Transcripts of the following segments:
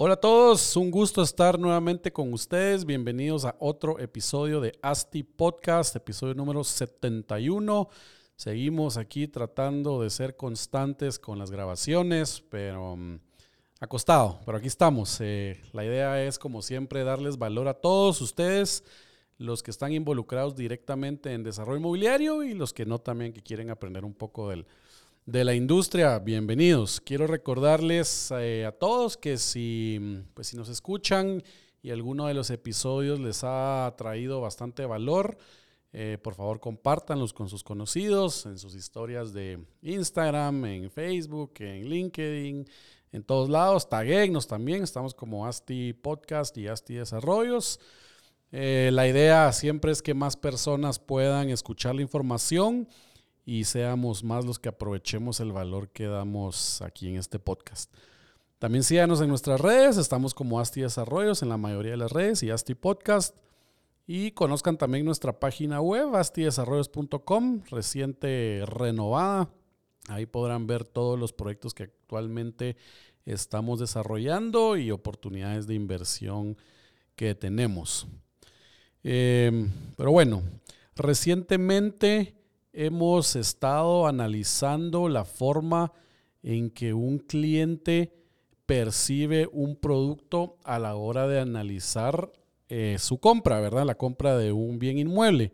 Hola a todos, un gusto estar nuevamente con ustedes. Bienvenidos a otro episodio de ASTI Podcast, episodio número 71. Seguimos aquí tratando de ser constantes con las grabaciones, pero um, acostado, pero aquí estamos. Eh, la idea es, como siempre, darles valor a todos ustedes, los que están involucrados directamente en desarrollo inmobiliario y los que no también, que quieren aprender un poco del de la industria, bienvenidos. Quiero recordarles eh, a todos que si, pues, si nos escuchan y alguno de los episodios les ha traído bastante valor, eh, por favor compártanlos con sus conocidos en sus historias de Instagram, en Facebook, en LinkedIn, en todos lados. Taguennos también, estamos como Asti Podcast y Asti Desarrollos. Eh, la idea siempre es que más personas puedan escuchar la información y seamos más los que aprovechemos el valor que damos aquí en este podcast. También síganos en nuestras redes, estamos como Asti Desarrollos en la mayoría de las redes y Asti Podcast. Y conozcan también nuestra página web, astidesarrollos.com, reciente renovada. Ahí podrán ver todos los proyectos que actualmente estamos desarrollando y oportunidades de inversión que tenemos. Eh, pero bueno, recientemente hemos estado analizando la forma en que un cliente percibe un producto a la hora de analizar eh, su compra, ¿verdad? La compra de un bien inmueble.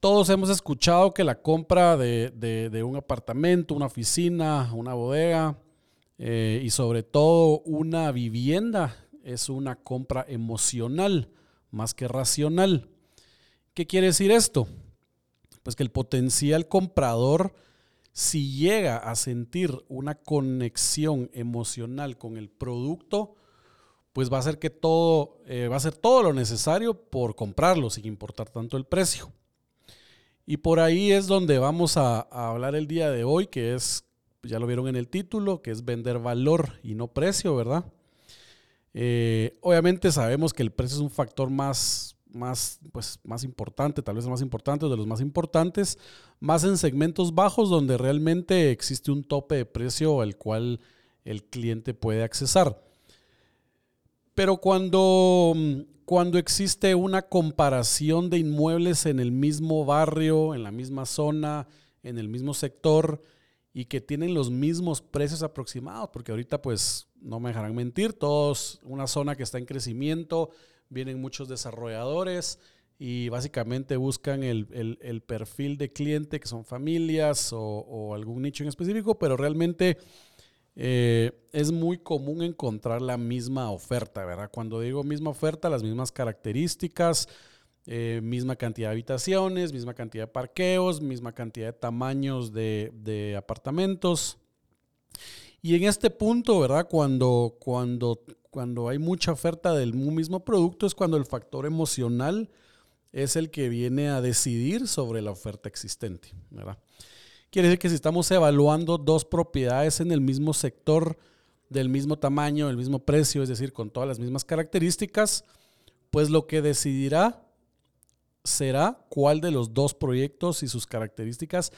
Todos hemos escuchado que la compra de, un apartamento, una oficina, una bodega eh, y sobre todo una vivienda es una compra emocional más que racional. ¿Qué quiere decir esto? Pues que el potencial comprador, si llega a sentir una conexión emocional con el producto, pues va a hacer que todo, eh, va a hacer todo lo necesario por comprarlo, sin importar tanto el precio. Y por ahí es donde vamos a, hablar el día de hoy, que es, ya lo vieron en el título, que es vender valor y no precio, ¿verdad? Eh, obviamente sabemos que el precio es un factor más, más, pues, más importante, tal vez el más importante, de los más importantes, más en segmentos bajos donde realmente existe un tope de precio al cual el cliente puede accesar. Pero cuando, cuando existe una comparación de inmuebles en el mismo barrio, en la misma zona, en el mismo sector y que tienen los mismos precios aproximados, porque ahorita pues no me dejarán mentir, todos una zona que está en crecimiento, vienen muchos desarrolladores y básicamente buscan el, perfil de cliente que son familias o, algún nicho en específico, pero realmente eh, es muy común encontrar la misma oferta, ¿verdad? Cuando digo misma oferta, las mismas características, eh, misma cantidad de habitaciones, misma cantidad de parqueos, misma cantidad de tamaños de, de apartamentos. Y en este punto, ¿verdad? Cuando, cuando cuando hay mucha oferta del mismo producto es cuando el factor emocional es el que viene a decidir sobre la oferta existente. ¿verdad? Quiere decir que si estamos evaluando dos propiedades en el mismo sector, del mismo tamaño, del mismo precio, es decir, con todas las mismas características, pues lo que decidirá será cuál de los dos proyectos y sus características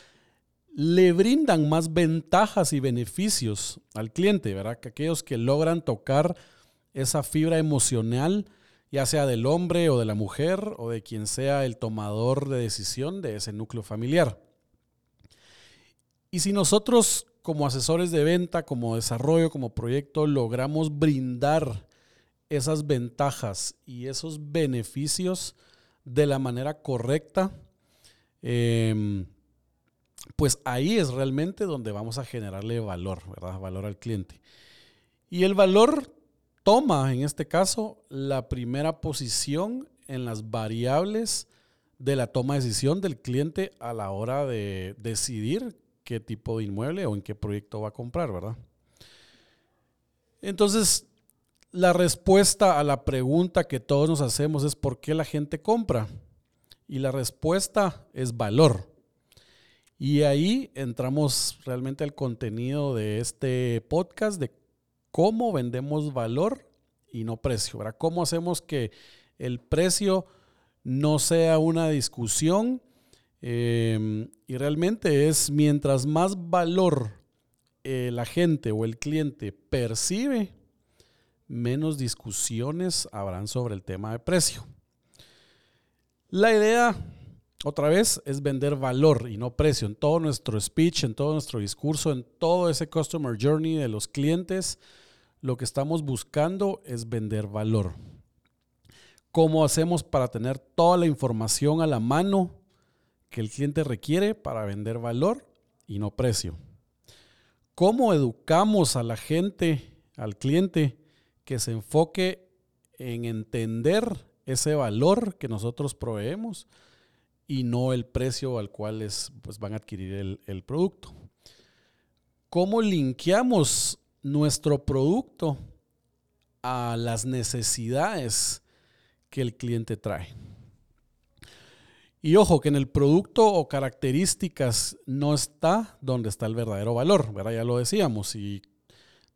le brindan más ventajas y beneficios al cliente, ¿verdad? Que aquellos que logran tocar esa fibra emocional, ya sea del hombre o de la mujer o de quien sea el tomador de decisión de ese núcleo familiar. Y si nosotros como asesores de venta, como desarrollo, como proyecto, logramos brindar esas ventajas y esos beneficios de la manera correcta, em, pues ahí es realmente donde vamos a generarle valor, ¿verdad? Valor al cliente. Y el valor toma, en este caso, la primera posición en las variables de la toma de decisión del cliente a la hora de decidir qué tipo de inmueble o en qué proyecto va a comprar, ¿verdad? Entonces, la respuesta a la pregunta que todos nos hacemos es ¿por qué la gente compra? Y la respuesta es valor. Y ahí entramos realmente al contenido de este podcast de cómo vendemos valor y no precio, ¿verdad? ¿Cómo hacemos que el precio no sea una discusión? Em, y realmente es mientras más valor eh, la gente o el cliente percibe, menos discusiones habrán sobre el tema de precio. La idea, otra vez, es vender valor y no precio en todo nuestro speech, en todo nuestro discurso, en todo ese customer journey de los clientes. Lo que estamos buscando es vender valor. ¿Cómo hacemos para tener toda la información a la mano que el cliente requiere para vender valor y no precio? ¿Cómo educamos a la gente, al cliente, que se enfoque en entender ese valor que nosotros proveemos y no el precio al cual es, pues, van a adquirir el, producto? ¿Cómo linkeamos nuestro producto a las necesidades que el cliente trae? Y ojo, que en el producto o características no está donde está el verdadero valor, ¿verdad? Ya lo decíamos, y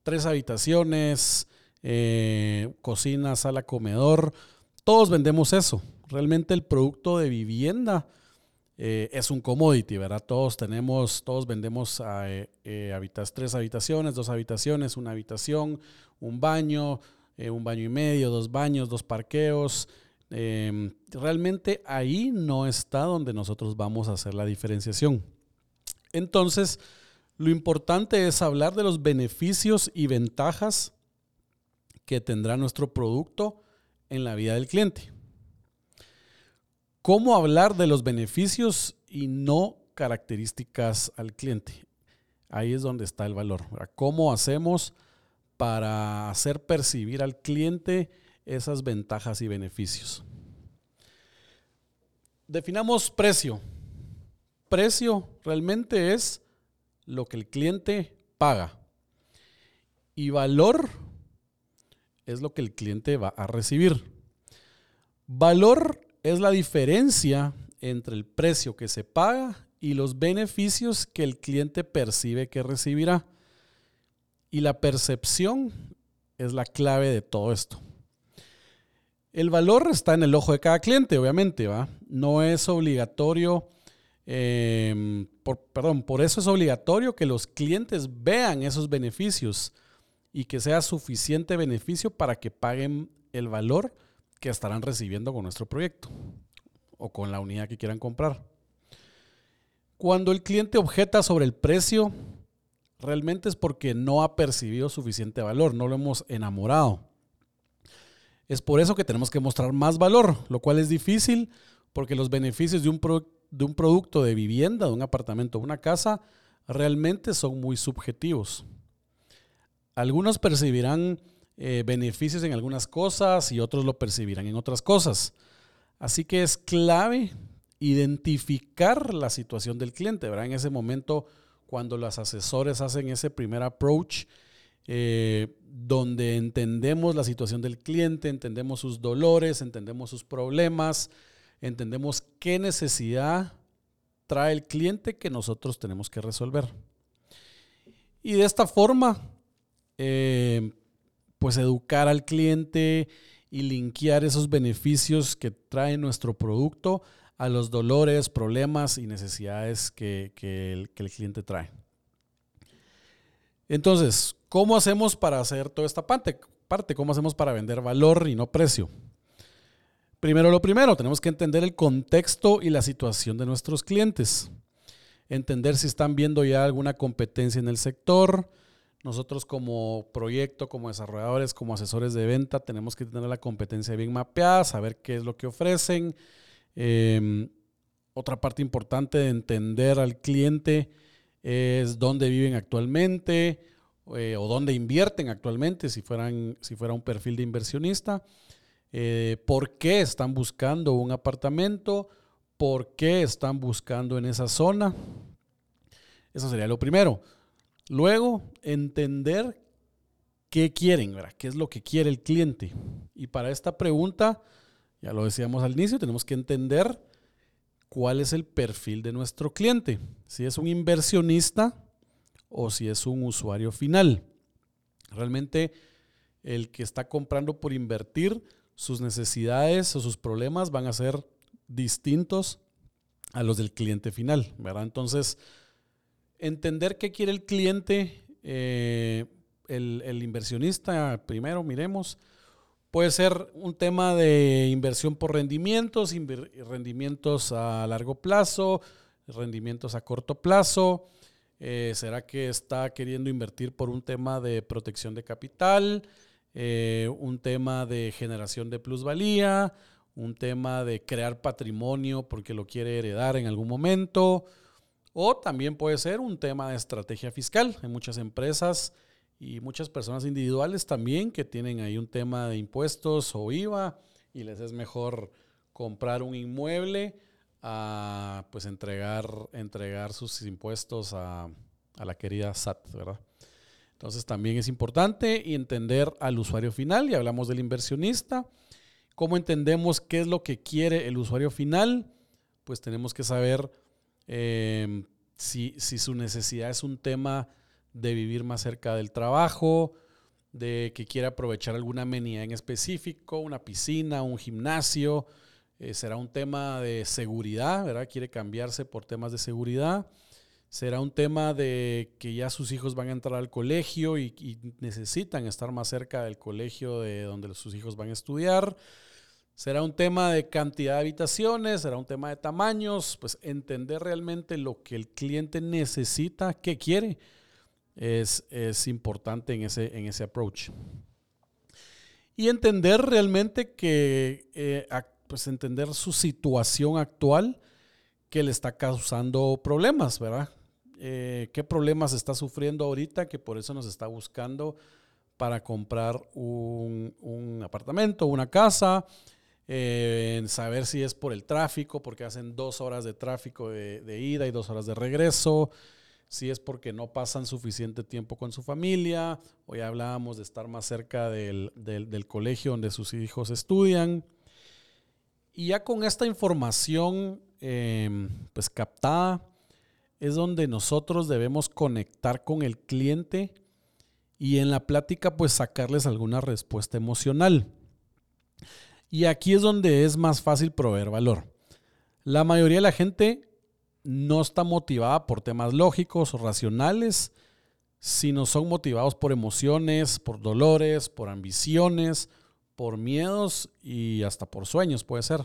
tres habitaciones, eh, cocina, sala, comedor, todos vendemos eso. Realmente el producto de vivienda eh, es un commodity, ¿verdad? Todos tenemos, todos vendemos eh, tres habitaciones, dos habitaciones, una habitación, un baño, un baño y medio, dos baños, dos parqueos, Em, realmente ahí no está donde nosotros vamos a hacer la diferenciación. Entonces, lo importante es hablar de los beneficios y ventajas que tendrá nuestro producto en la vida del cliente. ¿Cómo hablar de los beneficios y no características al cliente? Ahí es donde está el valor. ¿Cómo hacemos para hacer percibir al cliente esas ventajas y beneficios. Definamos precio. Precio realmente es lo que el cliente paga. Y valor es lo que el cliente va a recibir. Valor es la diferencia entre el precio que se paga y los beneficios que el cliente percibe que recibirá. Y la percepción es la clave de todo esto. El valor está en el ojo de cada cliente, obviamente, ¿va? No es obligatorio, em, perdón, por eso es obligatorio que los clientes vean esos beneficios y que sea suficiente beneficio para que paguen el valor que estarán recibiendo con nuestro proyecto o con la unidad que quieran comprar. Cuando el cliente objeta sobre el precio, realmente es porque no ha percibido suficiente valor, no lo hemos enamorado. Es por eso que tenemos que mostrar más valor, lo cual es difícil porque los beneficios de un, de un producto de vivienda, de un apartamento, de una casa, realmente son muy subjetivos. Algunos percibirán eh, beneficios en algunas cosas y otros lo percibirán en otras cosas. Así que es clave identificar la situación del cliente, ¿verdad? En ese momento, cuando los asesores hacen ese primer approach, eh, donde entendemos la situación del cliente, entendemos sus dolores, entendemos sus problemas, entendemos qué necesidad trae el cliente que nosotros tenemos que resolver. Y de esta forma, eh, pues educar al cliente y linkear esos beneficios que trae nuestro producto a los dolores, problemas y necesidades que, el, que el cliente trae. Entonces, ¿Cómo hacemos para hacer toda esta parte? parte? ¿Cómo hacemos para vender valor y no precio? Primero lo primero, tenemos que entender el contexto y la situación de nuestros clientes. Entender si están viendo ya alguna competencia en el sector. Nosotros como proyecto, como desarrolladores, como asesores de venta, tenemos que tener la competencia bien mapeada, saber qué es lo que ofrecen. Em, otra parte importante de entender al cliente es dónde viven actualmente, eh, o dónde invierten actualmente si, fueran, si fuera un perfil de inversionista, eh, por qué están buscando un apartamento, por qué están buscando en esa zona. Eso sería lo primero. Luego, entender qué quieren, ¿verdad? qué es lo que quiere el cliente. Y para esta pregunta, ya lo decíamos al inicio, tenemos que entender cuál es el perfil de nuestro cliente. Si es un inversionista, o si es un usuario final. Realmente el que está comprando por invertir, sus necesidades o sus problemas van a ser distintos a los del cliente final, ¿verdad? Entonces, entender qué quiere el cliente eh, el, inversionista, primero miremos, puede ser un tema de inversión por rendimientos, rendimientos a largo plazo, rendimientos a corto plazo. Eh, ¿Será que está queriendo invertir por un tema de protección de capital, eh, un tema de generación de plusvalía, un tema de crear patrimonio porque lo quiere heredar en algún momento? O también puede ser un tema de estrategia fiscal. Hay muchas empresas y muchas personas individuales también que tienen ahí un tema de impuestos o IVA y les es mejor comprar un inmueble a pues entregar, entregar sus impuestos a, la querida SAT, ¿verdad? Entonces también es importante entender al usuario final y hablamos del inversionista. ¿Cómo entendemos qué es lo que quiere el usuario final? Pues tenemos que saber si, si su necesidad es un tema de vivir más cerca del trabajo, de que quiere aprovechar alguna amenidad en específico, una piscina, un gimnasio. Eh, será un tema de seguridad, ¿verdad? Quiere cambiarse por temas de seguridad. Será un tema de que ya sus hijos van a entrar al colegio y, y necesitan estar más cerca del colegio de donde sus hijos van a estudiar. Será un tema de cantidad de habitaciones, será un tema de tamaños, pues entender realmente lo que el cliente necesita, qué quiere es, importante en ese, en ese approach. Y entender realmente que, eh, pues entender su situación actual que le está causando problemas, ¿verdad? Eh, ¿Qué problemas está sufriendo ahorita que por eso nos está buscando para comprar un, un apartamento, una casa? Eh, saber si es por el tráfico, porque hacen dos horas de tráfico de, ida y dos horas de regreso si es porque no pasan suficiente tiempo con su familia, ya hablábamos de estar más cerca del, colegio donde sus hijos estudian. Y ya con esta información em, pues captada, es donde nosotros debemos conectar con el cliente y en la plática pues sacarles alguna respuesta emocional. Y aquí es donde es más fácil proveer valor. La mayoría de la gente no está motivada por temas lógicos o racionales, sino son motivados por emociones, por dolores, por ambiciones, por miedos y hasta por sueños puede ser.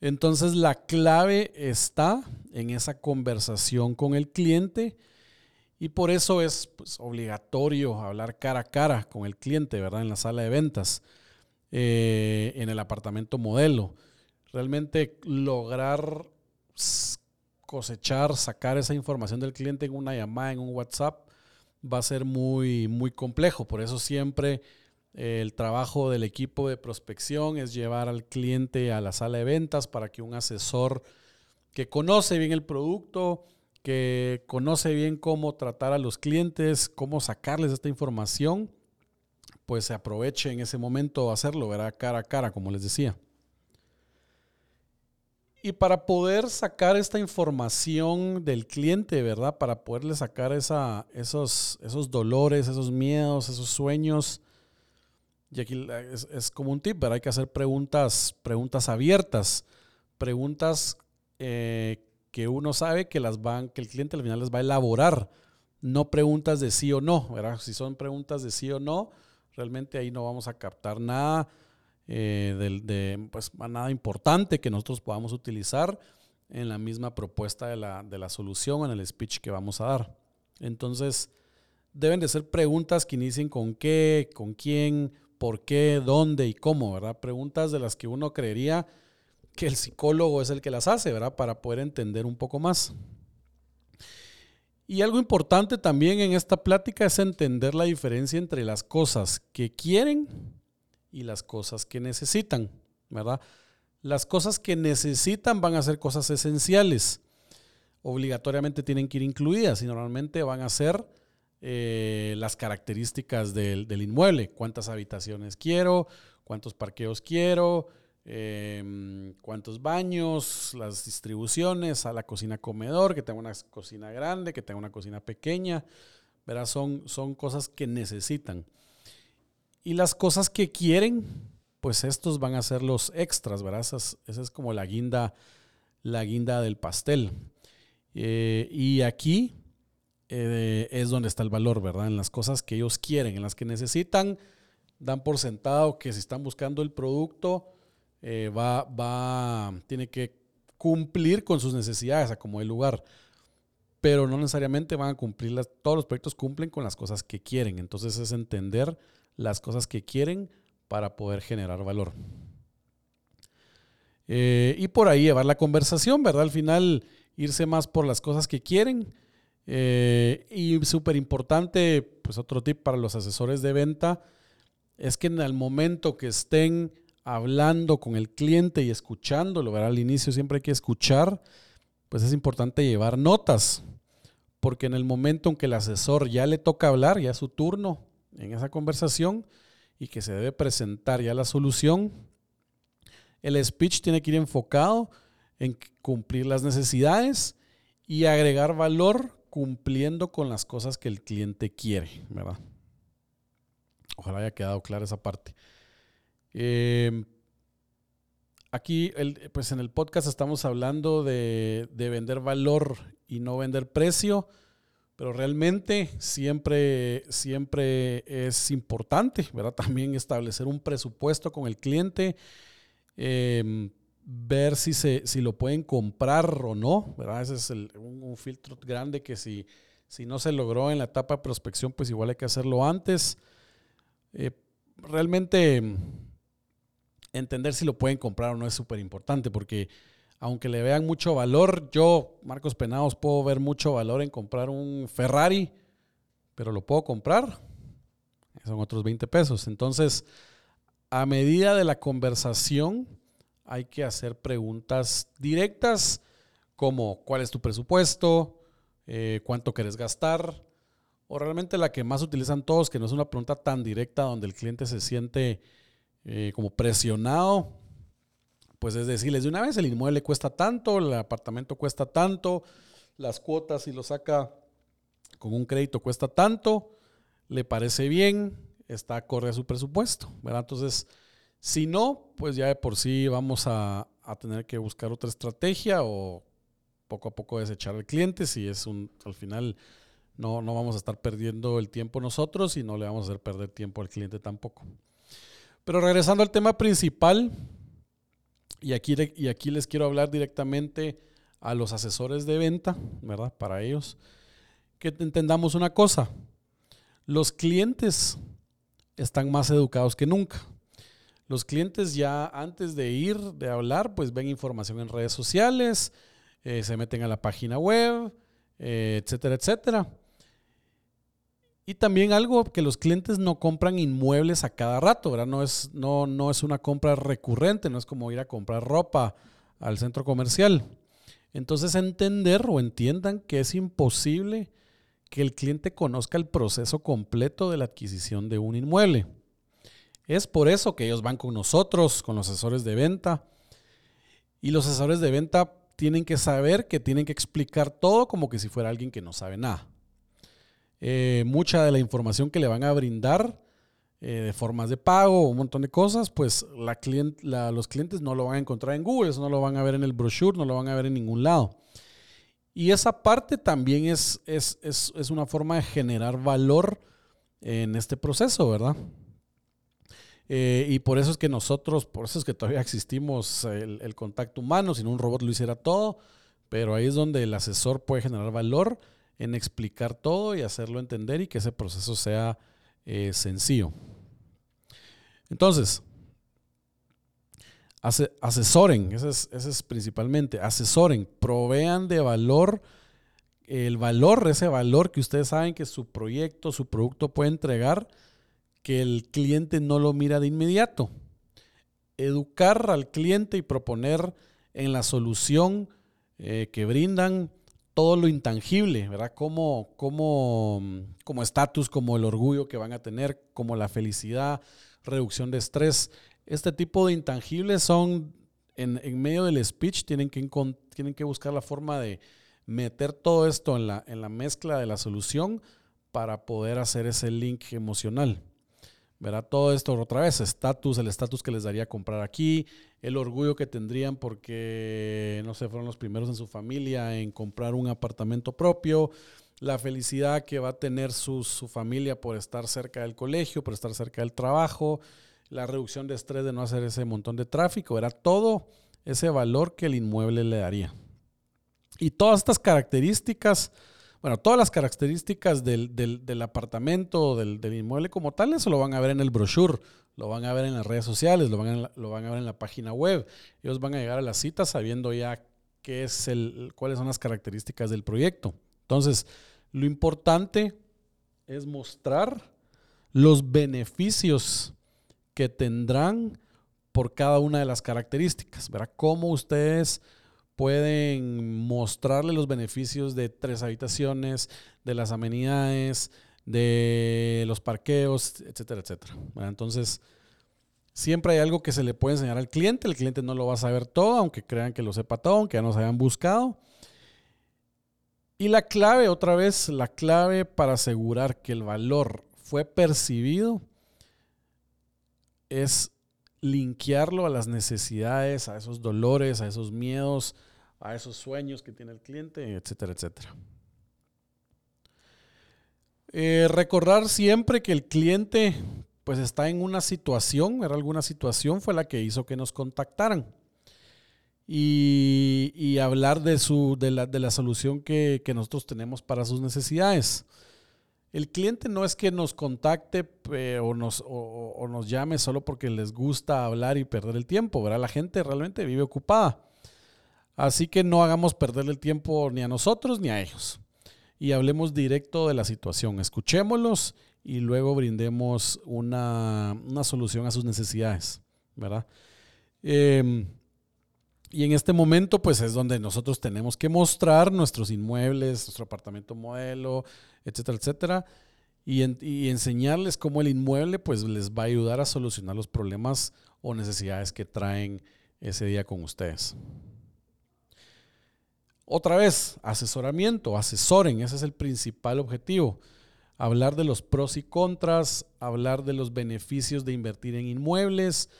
Entonces la clave está en esa conversación con el cliente y por eso es pues, obligatorio hablar cara a cara con el cliente, ¿verdad? En la sala de ventas, eh, en el apartamento modelo. Realmente lograr cosechar, sacar esa información del cliente en una llamada, en un WhatsApp, va a ser muy, muy complejo. Por eso siempre eh, el trabajo del equipo de prospección es llevar al cliente a la sala de ventas para que un asesor que conoce bien el producto, que conoce bien cómo tratar a los clientes, cómo sacarles esta información, pues se aproveche en ese momento hacerlo, verá cara a cara, como les decía. Y para poder sacar esta información del cliente, ¿verdad? Para poderle sacar esa, esos, esos dolores, esos miedos, esos sueños. Y aquí es, como un tip, ¿verdad? Hay que hacer preguntas, preguntas abiertas, preguntas eh, que uno sabe que, las van, que el cliente al final les va a elaborar, no preguntas de sí o no, ¿verdad? Si son preguntas de sí o no, realmente ahí no vamos a captar nada eh, de, pues, nada importante que nosotros podamos utilizar en la misma propuesta de la, de la solución, en el speech que vamos a dar. Entonces, deben de ser preguntas que inicien con qué, con quién, por qué, dónde y cómo, ¿verdad? Preguntas de las que uno creería que el psicólogo es el que las hace, ¿verdad? Para poder entender un poco más. Y algo importante también en esta plática es entender la diferencia entre las cosas que quieren y las cosas que necesitan, ¿verdad? Las cosas que necesitan van a ser cosas esenciales. Obligatoriamente tienen que ir incluidas y normalmente van a ser eh, las características del, inmueble. ¿Cuántas habitaciones quiero? ¿Cuántos parqueos quiero? Em, ¿Cuántos baños? Las distribuciones a la cocina comedor, que tenga una cocina grande, que tenga una cocina pequeña. ¿verdad? Son, son cosas que necesitan. Y las cosas que quieren, pues estos van a ser los extras, ¿verdad? Esa es, como la guinda, la guinda del pastel. Eh, y aquí eh, es donde está el valor, ¿verdad? En las cosas que ellos quieren, en las que necesitan, dan por sentado que si están buscando el producto, eh, va, va, tiene que cumplir con sus necesidades como el lugar. Pero no necesariamente van a cumplir todos los proyectos cumplen con las cosas que quieren. Entonces es entender las cosas que quieren para poder generar valor. Eh, y por ahí llevar la conversación, ¿verdad? Al final irse más por las cosas que quieren. Eh, y súper importante, pues otro tip para los asesores de venta, es que en el momento que estén hablando con el cliente y escuchándolo, ¿verdad? Al inicio siempre hay que escuchar, pues es importante llevar notas, porque en el momento en que el asesor ya le toca hablar, ya es su turno en esa conversación y que se debe presentar ya la solución, el speech tiene que ir enfocado en cumplir las necesidades y agregar valor cumpliendo con las cosas que el cliente quiere, ¿verdad? Ojalá haya quedado clara esa parte. Em, aquí, pues en el podcast estamos hablando de, de, vender valor y no vender precio, pero realmente siempre, siempre es importante, ¿verdad? También establecer un presupuesto con el cliente, em, ver si, se, si lo pueden comprar o no, ¿verdad? Ese es un, filtro grande que si, si no se logró en la etapa de prospección, pues igual hay que hacerlo antes. Eh, realmente entender si lo pueden comprar o no es súper importante porque aunque le vean mucho valor, yo, Marcos Penados, puedo ver mucho valor en comprar un Ferrari, pero lo puedo comprar. Son otros 20 pesos. Entonces, a medida de la conversación, hay que hacer preguntas directas como cuál es tu presupuesto, eh, cuánto quieres gastar, o realmente la que más utilizan todos, que no es una pregunta tan directa donde el cliente se siente eh, como presionado, pues es decirles de una vez, el inmueble cuesta tanto, el apartamento cuesta tanto, las cuotas si lo saca con un crédito cuesta tanto, le parece bien, está acorde a su presupuesto, ¿verdad? Entonces, si no, pues ya de por sí vamos a, tener que buscar otra estrategia o poco a poco desechar al cliente si es un, al final no, no vamos a estar perdiendo el tiempo nosotros y no le vamos a hacer perder tiempo al cliente tampoco. Pero regresando al tema principal, y aquí, y aquí les quiero hablar directamente a los asesores de venta, ¿verdad? Para ellos, que entendamos una cosa, los clientes están más educados que nunca. Los clientes ya antes de ir, de hablar, pues ven información en redes sociales, eh, se meten a la página web, eh, etcétera, etcétera. Y también algo que los clientes no compran inmuebles a cada rato, ¿verdad? No es, no, no es una compra recurrente, no es como ir a comprar ropa al centro comercial. Entonces entender o entiendan que es imposible que el cliente conozca el proceso completo de la adquisición de un inmueble. Es por eso que ellos van con nosotros, con los asesores de venta. Y los asesores de venta tienen que saber que tienen que explicar todo como que si fuera alguien que no sabe nada. Eh, mucha de la información que le van a brindar eh, de formas de pago, un montón de cosas, pues los clientes no lo van a encontrar en Google, eso no lo van a ver en el brochure, no lo van a ver en ningún lado. Y esa parte también es, es, es, una forma de generar valor en este proceso, ¿verdad? Eh, y por eso es que nosotros, por eso es que todavía existimos el, contacto humano, si no un robot lo hiciera todo, pero ahí es donde el asesor puede generar valor en explicar todo y hacerlo entender y que ese proceso sea eh, sencillo. Entonces, asesoren, ese es, principalmente, asesoren, provean de valor, el valor, ese valor que ustedes saben que su proyecto, su producto puede entregar, que el cliente no lo mira de inmediato. Educar al cliente y proponer en la solución eh, que brindan todo lo intangible, ¿verdad? Como, como, como estatus, como el orgullo que van a tener, como la felicidad, reducción de estrés. Este tipo de intangibles son, en, medio del speech, tienen que, tienen que buscar la forma de meter todo esto en la, en la mezcla de la solución para poder hacer ese link emocional. Verá todo esto otra vez, estatus, el estatus que les daría comprar aquí, el orgullo que tendrían porque, no sé, fueron los primeros en su familia en comprar un apartamento propio, la felicidad que va a tener su, familia por estar cerca del colegio, por estar cerca del trabajo, la reducción de estrés de no hacer ese montón de tráfico, era todo ese valor que el inmueble le daría. Y todas estas características bueno, todas las características del, del, apartamento, del, del, inmueble como tal, eso lo van a ver en el brochure, lo van a ver en las redes sociales, lo van a, lo van a ver en la página web. Ellos van a llegar a la cita sabiendo ya qué es el, cuáles son las características del proyecto. Entonces, lo importante es mostrar los beneficios que tendrán por cada una de las características, ¿verdad? Cómo ustedes pueden mostrarle los beneficios de tres habitaciones, de las amenidades, de los parqueos, etcétera, etcétera. Entonces, siempre hay algo que se le puede enseñar al cliente. El cliente no lo va a saber todo, aunque crean que lo sepa todo, aunque ya nos hayan buscado. Y la clave, otra vez, la clave para asegurar que el valor fue percibido es linkearlo a las necesidades, a esos dolores, a esos miedos, a esos sueños que tiene el cliente, etcétera, etcétera. Eh, recordar siempre que el cliente pues está en una situación, era alguna situación fue la que hizo que nos contactaran. Y, hablar de, su, de, la, solución que, nosotros tenemos para sus necesidades. El cliente no es que nos contacte o, nos, o, nos llame solo porque les gusta hablar y perder el tiempo, ¿verdad? La gente realmente vive ocupada. Así que no hagamos perder el tiempo ni a nosotros ni a ellos. Y hablemos directo de la situación. Escuchémoslos y luego brindemos una, solución a sus necesidades. ¿Verdad? Em, y en este momento, pues es donde nosotros tenemos que mostrar nuestros inmuebles, nuestro apartamento modelo, etcétera, etcétera, y, enseñarles cómo el inmueble, pues les va a ayudar a solucionar los problemas o necesidades que traen ese día con ustedes. Otra vez, asesoramiento, asesoren, ese es el principal objetivo. Hablar de los pros y contras, hablar de los beneficios de invertir en inmuebles,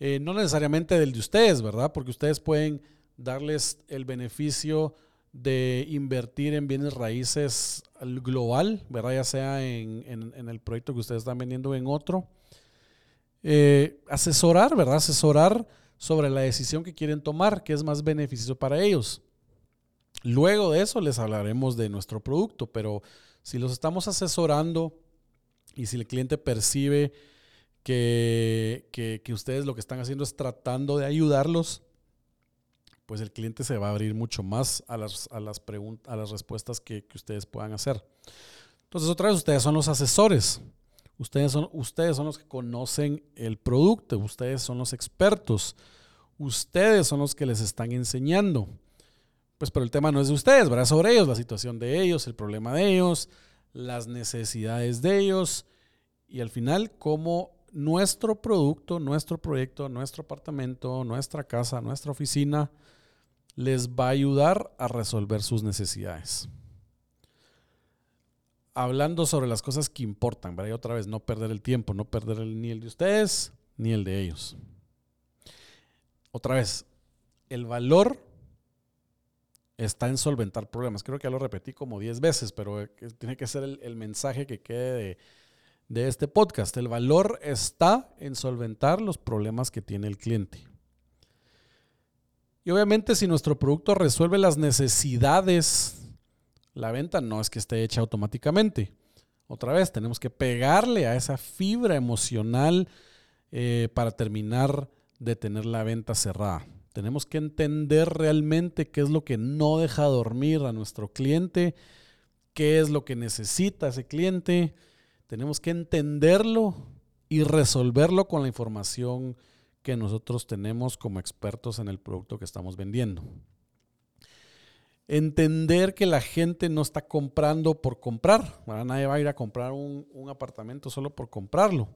eh, no necesariamente del de ustedes, ¿verdad? Porque ustedes pueden darles el beneficio de invertir en bienes raíces global, ¿verdad? Ya sea en, el proyecto que ustedes están vendiendo en otro. Eh, asesorar, ¿verdad? Asesorar sobre la decisión que quieren tomar, que es más beneficioso para ellos. Luego de eso les hablaremos de nuestro producto, pero si los estamos asesorando y si el cliente percibe que, ustedes lo que están haciendo es tratando de ayudarlos, pues el cliente se va a abrir mucho más a las, a las, a las respuestas que, ustedes puedan hacer. Entonces, otra vez, ustedes son los asesores. Ustedes son, ustedes son los que conocen el producto. Ustedes son los expertos. Ustedes son los que les están enseñando. Pues pero el tema no es de ustedes, ¿verdad? Sobre ellos, la situación de ellos, el problema de ellos, las necesidades de ellos y al final cómo nuestro producto, nuestro proyecto, nuestro apartamento, nuestra casa, nuestra oficina les va a ayudar a resolver sus necesidades. Hablando sobre las cosas que importan, ¿verdad? Y otra vez, no perder el tiempo, no perder ni el de ustedes ni el de ellos. Otra vez, el valor está en solventar problemas. Creo que ya lo repetí como 10 veces, pero eh, tiene que ser el, mensaje que quede de, este podcast. El valor está en solventar los problemas que tiene el cliente. Y obviamente si nuestro producto resuelve las necesidades, la venta no es que esté hecha automáticamente. Otra vez, tenemos que pegarle a esa fibra emocional eh, para terminar de tener la venta cerrada. Tenemos que entender realmente qué es lo que no deja dormir a nuestro cliente, qué es lo que necesita ese cliente. Tenemos que entenderlo y resolverlo con la información que nosotros tenemos como expertos en el producto que estamos vendiendo. Entender que la gente no está comprando por comprar. nadie va a ir a comprar un, apartamento solo por comprarlo.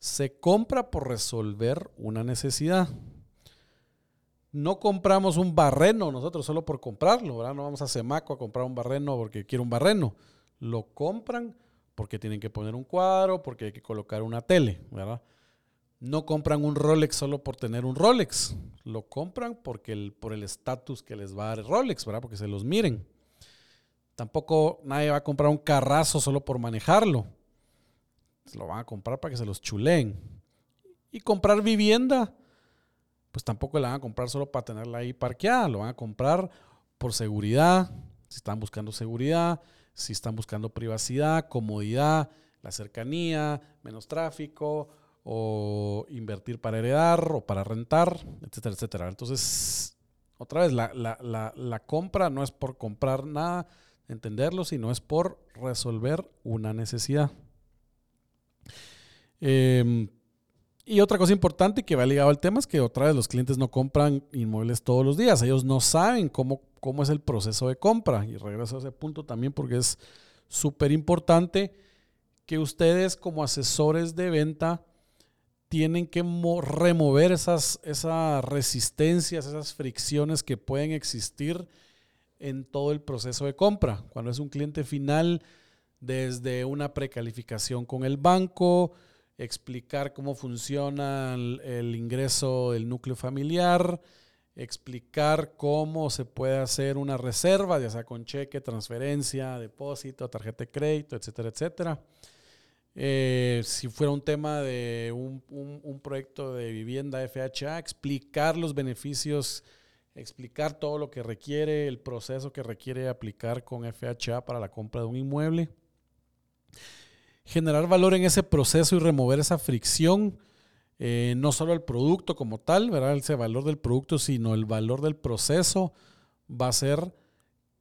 Se compra por resolver una necesidad no compramos un barreno nosotros solo por comprarlo. No vamos a Semaco a comprar un barreno porque quiero un barreno. Lo compran porque tienen que poner un cuadro, porque hay que colocar una tele, ¿verdad? No compran un Rolex solo por tener un Rolex, lo compran porque el, por el estatus que les va a dar el Rolex, ¿verdad? Porque se los miren. Tampoco nadie va a comprar un carrazo solo por manejarlo. Se lo van a comprar para que se los chuleen. Y comprar vivienda, pues tampoco la van a comprar solo para tenerla ahí parqueada, lo van a comprar por seguridad, si están buscando seguridad, si están buscando privacidad, comodidad, la cercanía, menos tráfico, o invertir para heredar o para rentar, etcétera, etcétera. Entonces, otra vez, la, compra no es por comprar nada, entenderlo, sino es por resolver una necesidad. Em, y otra cosa importante que va ligado al tema es que otra vez los clientes no compran inmuebles todos los días. Ellos no saben cómo, cómo es el proceso de compra. Y regreso a ese punto también porque es súper importante que ustedes como asesores de venta tienen que remover esas, esas resistencias, esas fricciones que pueden existir en todo el proceso de compra. Cuando es un cliente final, desde una precalificación con el banco, explicar cómo funciona el, ingreso del núcleo familiar, explicar cómo se puede hacer una reserva, ya sea con cheque, transferencia, depósito, tarjeta de crédito, etcétera, etcétera. Eh, si fuera un tema de un, un, proyecto de vivienda FHA, explicar los beneficios, explicar todo lo que requiere, el proceso que requiere aplicar con FHA para la compra de un inmueble generar valor en ese proceso y remover esa fricción, eh, no solo el producto como tal, ¿verdad? ese valor del producto, sino el valor del proceso va a ser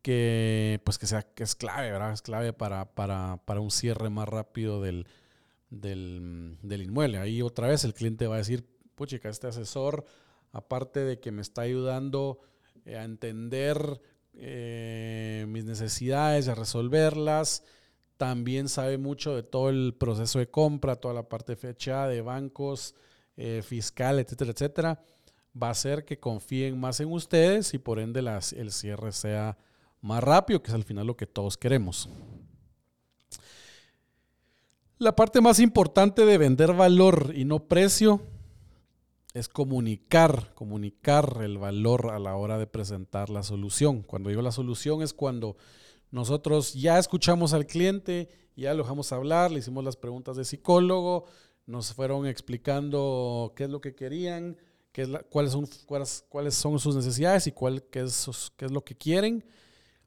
que, pues que, sea, que es clave, ¿verdad? Es clave para, para, un cierre más rápido del, del, inmueble. Ahí otra vez el cliente va a decir, puchica, este asesor, aparte de que me está ayudando eh, a entender eh, mis necesidades, a resolverlas, también sabe mucho de todo el proceso de compra, toda la parte fecha de bancos, eh, fiscal, etcétera, etcétera. Va a hacer que confíen más en ustedes y por ende el cierre sea más rápido, que es al final lo que todos queremos. La parte más importante de vender valor y no precio es comunicar, comunicar el valor a la hora de presentar la solución. Cuando digo la solución es cuando nosotros ya escuchamos al cliente, ya lo dejamos hablar, le hicimos las preguntas de psicólogo, nos fueron explicando qué es lo que querían, qué es cuáles, son, sus necesidades y qué, es, qué es lo que quieren.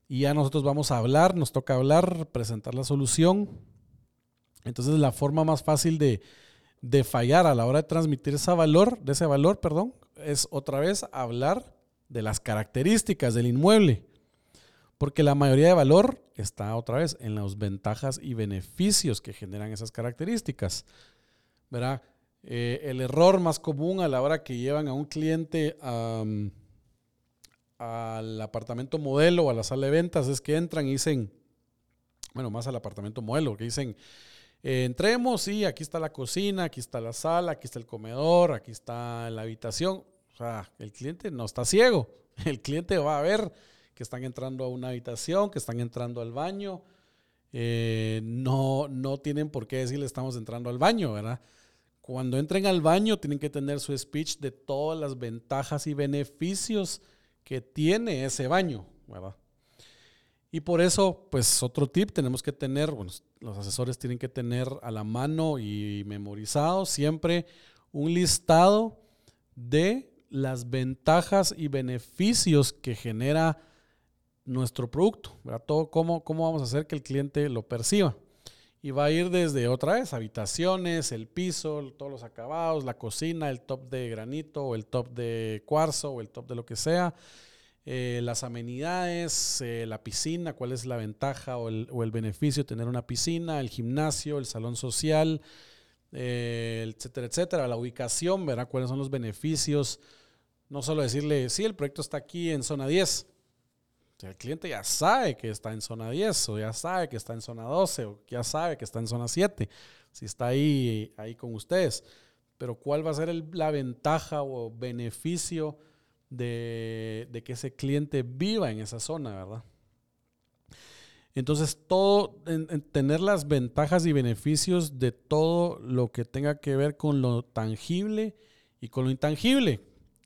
Y ya nosotros vamos a hablar, nos toca hablar, presentar la solución. Entonces la forma más fácil de, de fallar a la hora de transmitir ese valor, de ese valor, perdón, es otra vez hablar de las características del inmueble. Porque la mayoría de valor está otra vez en las ventajas y beneficios que generan esas características. ¿Verdad? Eh, el error más común a la hora que llevan a un cliente al apartamento modelo o a la sala de ventas es que entran y dicen, bueno, más al apartamento modelo, que dicen, eh, entremos y aquí está la cocina, aquí está la sala, aquí está el comedor, aquí está la habitación. O sea, el cliente no está ciego. El cliente va a ver que están entrando a una habitación, que están entrando al baño. Eh, no, no tienen por qué decirle estamos entrando al baño, ¿verdad? Cuando entren al baño tienen que tener su speech de todas las ventajas y beneficios que tiene ese baño, ¿verdad? Y por eso, pues otro tip, tenemos que tener, bueno, los asesores tienen que tener a la mano y memorizado siempre un listado de las ventajas y beneficios que genera nuestro producto, ¿verdad? Todo cómo, cómo vamos a hacer que el cliente lo perciba. Y va a ir desde otra vez, habitaciones, el piso, todos los acabados, la cocina, el top de granito o el top de cuarzo o el top de lo que sea, eh, las amenidades, eh, la piscina, cuál es la ventaja o el, o el, beneficio de tener una piscina, el gimnasio, el salón social, eh, etcétera, etcétera, la ubicación, ¿verdad? Cuáles son los beneficios. No solo decirle, sí, el proyecto está aquí en zona 10, el cliente ya sabe que está en zona 10 o ya sabe que está en zona 12 o ya sabe que está en zona 7, si está ahí, ahí con ustedes. Pero ¿cuál va a ser la ventaja o beneficio de, que ese cliente viva en esa zona, verdad? Entonces, todo, tener las ventajas y beneficios de todo lo que tenga que ver con lo tangible y con lo intangible.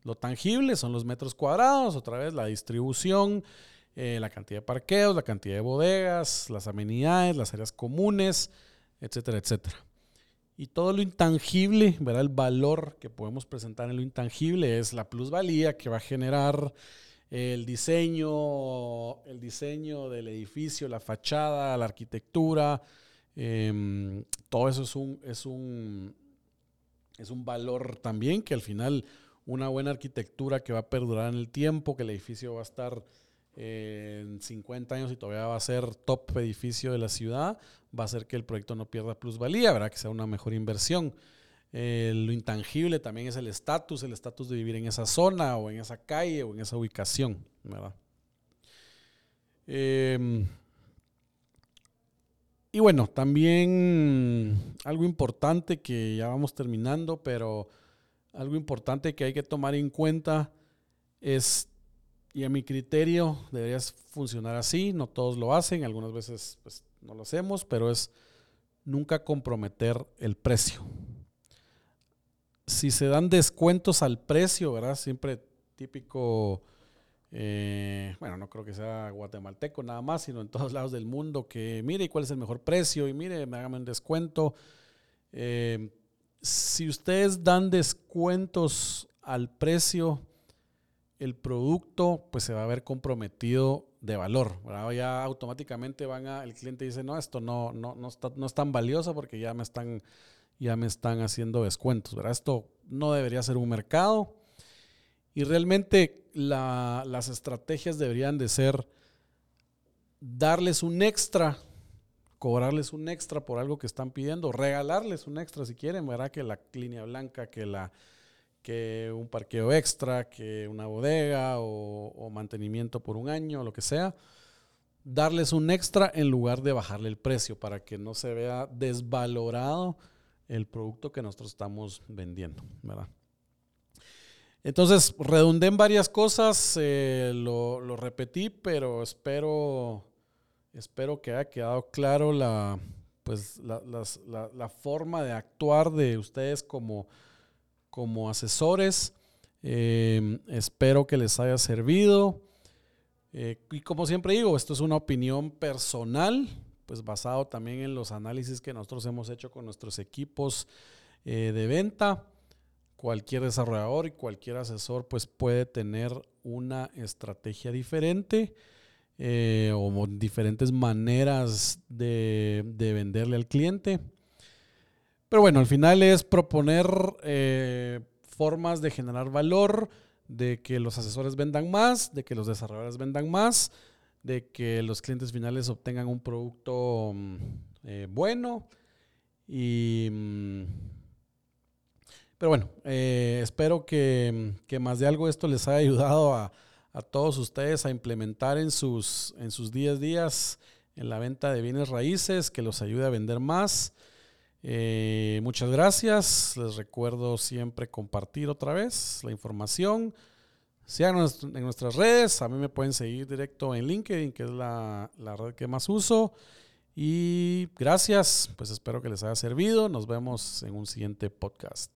Lo tangible son los metros cuadrados, otra vez la distribución, eh, la cantidad de parqueos, la cantidad de bodegas, las amenidades, las áreas comunes, etcétera, etcétera. Y todo lo intangible, ¿verdad? el valor que podemos presentar en lo intangible es la plusvalía que va a generar el diseño, el diseño del edificio, la fachada, la arquitectura, em, todo eso es un, es, un, es un valor también que al final una buena arquitectura que va a perdurar en el tiempo, que el edificio va a estar en 50 años y todavía va a ser top edificio de la ciudad, va a hacer que el proyecto no pierda plusvalía, ¿verdad? que sea una mejor inversión. Eh, lo intangible también es el estatus, el estatus de vivir en esa zona o en esa calle o en esa ubicación, ¿verdad? Em, y bueno, también algo importante que ya vamos terminando, pero algo importante que hay que tomar en cuenta es, y a mi criterio debería funcionar así, no todos lo hacen, algunas veces pues, no lo hacemos, pero es nunca comprometer el precio si se dan descuentos al precio, ¿verdad? Siempre típico, eh, bueno, no creo que sea guatemalteco nada más, sino en todos lados del mundo, que mire cuál es el mejor precio y mire, me hagan un descuento. Eh, si ustedes dan descuentos al precio, el producto pues se va a ver comprometido de valor. Ya automáticamente van a, el cliente dice, no, esto no, no, no, está, no es tan valioso porque ya me están ya me están haciendo descuentos, ¿verdad? Esto no debería ser un mercado y realmente las estrategias deberían de ser darles un extra, cobrarles un extra por algo que están pidiendo, regalarles un extra si quieren, ¿verdad? Que la línea blanca, que la que un parqueo extra, que una bodega o, mantenimiento por un año, lo que sea darles un extra en lugar de bajarle el precio para que no se vea desvalorado el producto que nosotros estamos vendiendo, ¿verdad? Entonces, redundé en varias cosas, eh, lo, repetí, pero espero, espero que haya quedado claro la, pues, la, forma de actuar de ustedes como, como asesores. Eh, espero que les haya servido. Eh, y como siempre digo, esto es una opinión personal, pues basado también en los análisis que nosotros hemos hecho con nuestros equipos eh, de venta. Cualquier desarrollador y cualquier asesor pues puede tener una estrategia diferente eh, o diferentes maneras de, venderle al cliente. Pero bueno, al final es proponer eh, formas de generar valor, de que los asesores vendan más, de que los desarrolladores vendan más, de que los clientes finales obtengan un producto mm, eh, bueno. Y, mm, pero bueno, eh, espero que, más de algo esto les haya ayudado a, todos ustedes a implementar en sus, en sus días días en la venta de bienes raíces, que los ayude a vender más. Eh, muchas gracias. Les recuerdo siempre compartir otra vez la información. Síganos en nuestras redes. A mí me pueden seguir directo en LinkedIn, que es la, la red que más uso. Y gracias, pues espero que les haya servido. Nos vemos en un siguiente podcast.